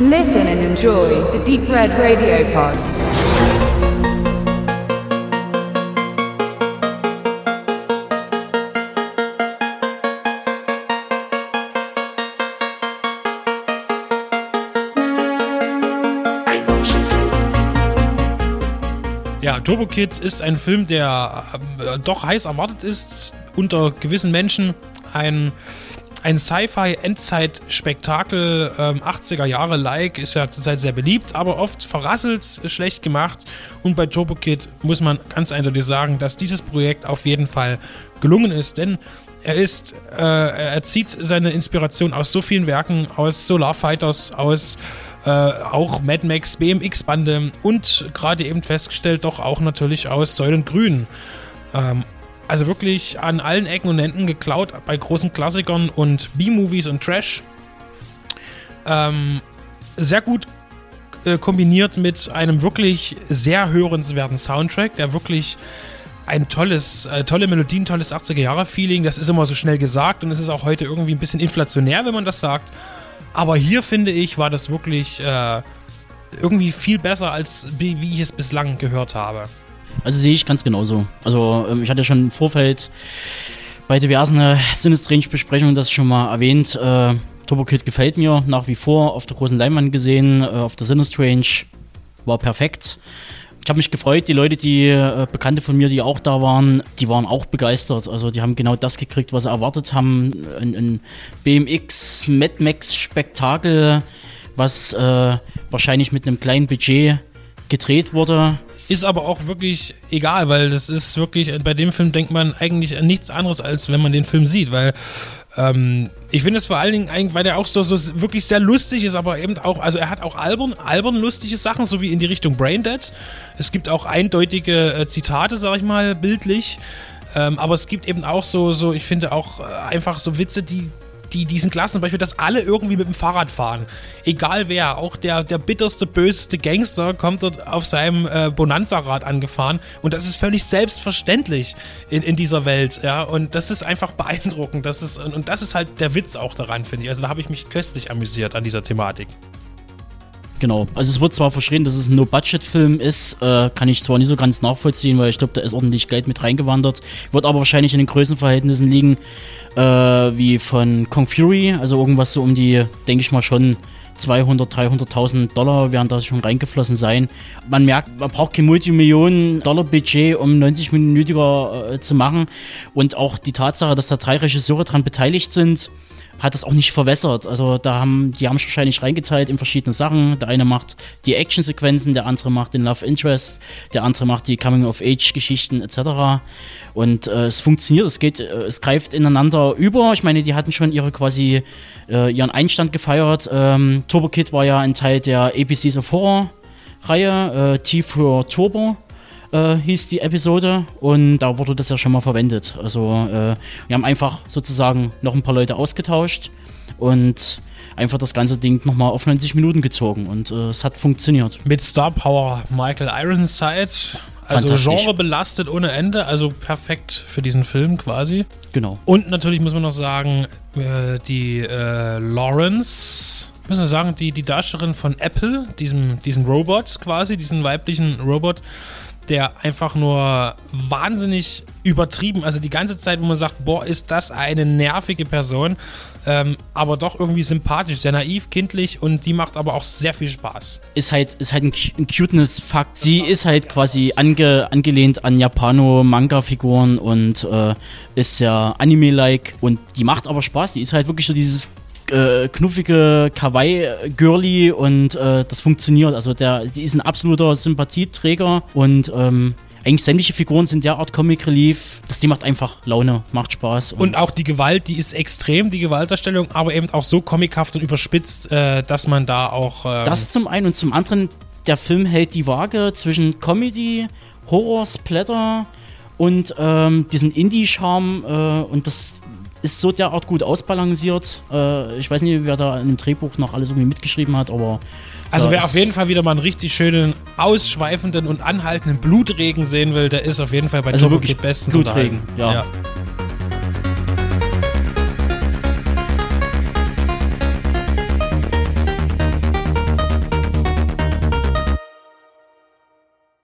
Listen and enjoy the Deep Red Radio Pod. Ja, Turbo Kids ist ein Film, der äh, doch heiß erwartet ist unter gewissen Menschen. Ein, ein Sci-Fi-Endzeit-Spektakel, ähm, 80er Jahre-like, ist ja zurzeit sehr beliebt, aber oft verrasselt, schlecht gemacht. Und bei Turbo Kid muss man ganz eindeutig sagen, dass dieses Projekt auf jeden Fall gelungen ist, denn er ist, äh, er zieht seine Inspiration aus so vielen Werken, aus Solar Fighters, aus äh, auch Mad Max, BMX-Bande und gerade eben festgestellt, doch auch natürlich aus Säulengrün. Ähm, also wirklich an allen Ecken und Enden geklaut bei großen Klassikern und B-Movies und Trash. Ähm, sehr gut äh, kombiniert mit einem wirklich sehr hörenswerten Soundtrack, der wirklich ein tolles, äh, tolle Melodien, tolles 80er-Jahre-Feeling. Das ist immer so schnell gesagt und es ist auch heute irgendwie ein bisschen inflationär, wenn man das sagt. Aber hier finde ich, war das wirklich äh, irgendwie viel besser, als wie, wie ich es bislang gehört habe. Also sehe ich ganz genauso. Also ähm, ich hatte schon im Vorfeld bei diversen äh, Sinistrange-Besprechungen das schon mal erwähnt. Äh, Turbo Kid gefällt mir nach wie vor. Auf der großen Leinwand gesehen, äh, auf der Sinistrange war perfekt. Ich habe mich gefreut, die Leute, die äh, Bekannte von mir, die auch da waren, die waren auch begeistert. Also die haben genau das gekriegt, was sie erwartet haben. Ein, ein BMX Mad Max Spektakel, was äh, wahrscheinlich mit einem kleinen Budget gedreht wurde. Ist aber auch wirklich egal, weil das ist wirklich, bei dem Film denkt man eigentlich an nichts anderes, als wenn man den Film sieht, weil ähm, ich finde es vor allen Dingen, weil der auch so, so wirklich sehr lustig ist, aber eben auch, also er hat auch albern, albern lustige Sachen, so wie in die Richtung Braindead. Es gibt auch eindeutige äh, Zitate, sag ich mal, bildlich. Ähm, aber es gibt eben auch so, so, ich finde auch äh, einfach so Witze, die, die diesen Klassen, zum Beispiel, dass alle irgendwie mit dem Fahrrad fahren. Egal wer, auch der, der bitterste, böseste Gangster kommt dort auf seinem äh, Bonanza-Rad angefahren und das ist völlig selbstverständlich in, in dieser Welt, ja, und das ist einfach beeindruckend, das ist, und das ist halt der Witz auch daran, finde ich, also da habe ich mich köstlich amüsiert an dieser Thematik. Genau. Also es wird zwar verschrien, dass es ein No-Budget-Film ist, äh, kann ich zwar nicht so ganz nachvollziehen, weil ich glaube, da ist ordentlich Geld mit reingewandert. Wird aber wahrscheinlich in den Größenverhältnissen liegen, äh, wie von Kong Fury, also irgendwas so um die, denke ich mal schon 200, 300.000 Dollar werden da schon reingeflossen sein. Man merkt, man braucht kein Multimillionen-Dollar-Budget, um 90-minütiger äh, zu machen. Und auch die Tatsache, dass da drei Regisseure dran beteiligt sind, hat das auch nicht verwässert. Also da haben, die haben sich wahrscheinlich reingeteilt in verschiedene Sachen. Der eine macht die Actionsequenzen, der andere macht den Love Interest, der andere macht die Coming-of-Age-Geschichten etc. Und äh, es funktioniert, es geht, äh, es greift ineinander über. Ich meine, die hatten schon ihre quasi äh, ihren Einstand gefeiert. Ähm, Turbo Kid war ja ein Teil der ABCs of Horror Reihe, äh, T für Turbo äh, hieß die Episode und da wurde das ja schon mal verwendet. Also äh, wir haben einfach sozusagen noch ein paar Leute ausgetauscht und einfach das ganze Ding nochmal auf 90 Minuten gezogen und äh, es hat funktioniert. Mit Star Power Michael Ironside, also Genre belastet ohne Ende, also perfekt für diesen Film quasi. Genau. Und natürlich muss man noch sagen, äh, die äh, Lawrence, müssen wir sagen, die, die Darstellerin von Apple, diesem, diesen Robot quasi, diesen weiblichen Robot, der einfach nur wahnsinnig übertrieben, also die ganze Zeit, wo man sagt, boah, ist das eine nervige Person, ähm, aber doch irgendwie sympathisch, sehr naiv, kindlich und die macht aber auch sehr viel Spaß. Ist halt, ist halt ein, ein Cuteness-Fakt. Sie ist halt quasi ange, angelehnt an Japano-Manga-Figuren und äh, ist ja Anime-like und die macht aber Spaß. Die ist halt wirklich so dieses äh, knuffige Kawaii-Girly und äh, das funktioniert. Also der, die ist ein absoluter Sympathieträger und ähm, eigentlich sämtliche Figuren sind derart Comic Relief. Das Ding macht einfach Laune, macht Spaß. Und, und, auch die Gewalt, die ist extrem, die Gewaltdarstellung, aber eben auch so comichaft und überspitzt, äh, dass man da auch. Ähm das zum einen und zum anderen, der Film hält die Waage zwischen Comedy, Horror, Splatter und ähm, diesen Indie-Charme äh, und das ist so derart gut ausbalanciert. Äh, ich weiß nicht, wer da in dem Drehbuch noch alles irgendwie mitgeschrieben hat, aber. Also wer auf jeden Fall wieder mal einen richtig schönen, ausschweifenden und anhaltenden Blutregen sehen will, der ist auf jeden Fall bei also wirklich bestens Blutregen, ja. ja.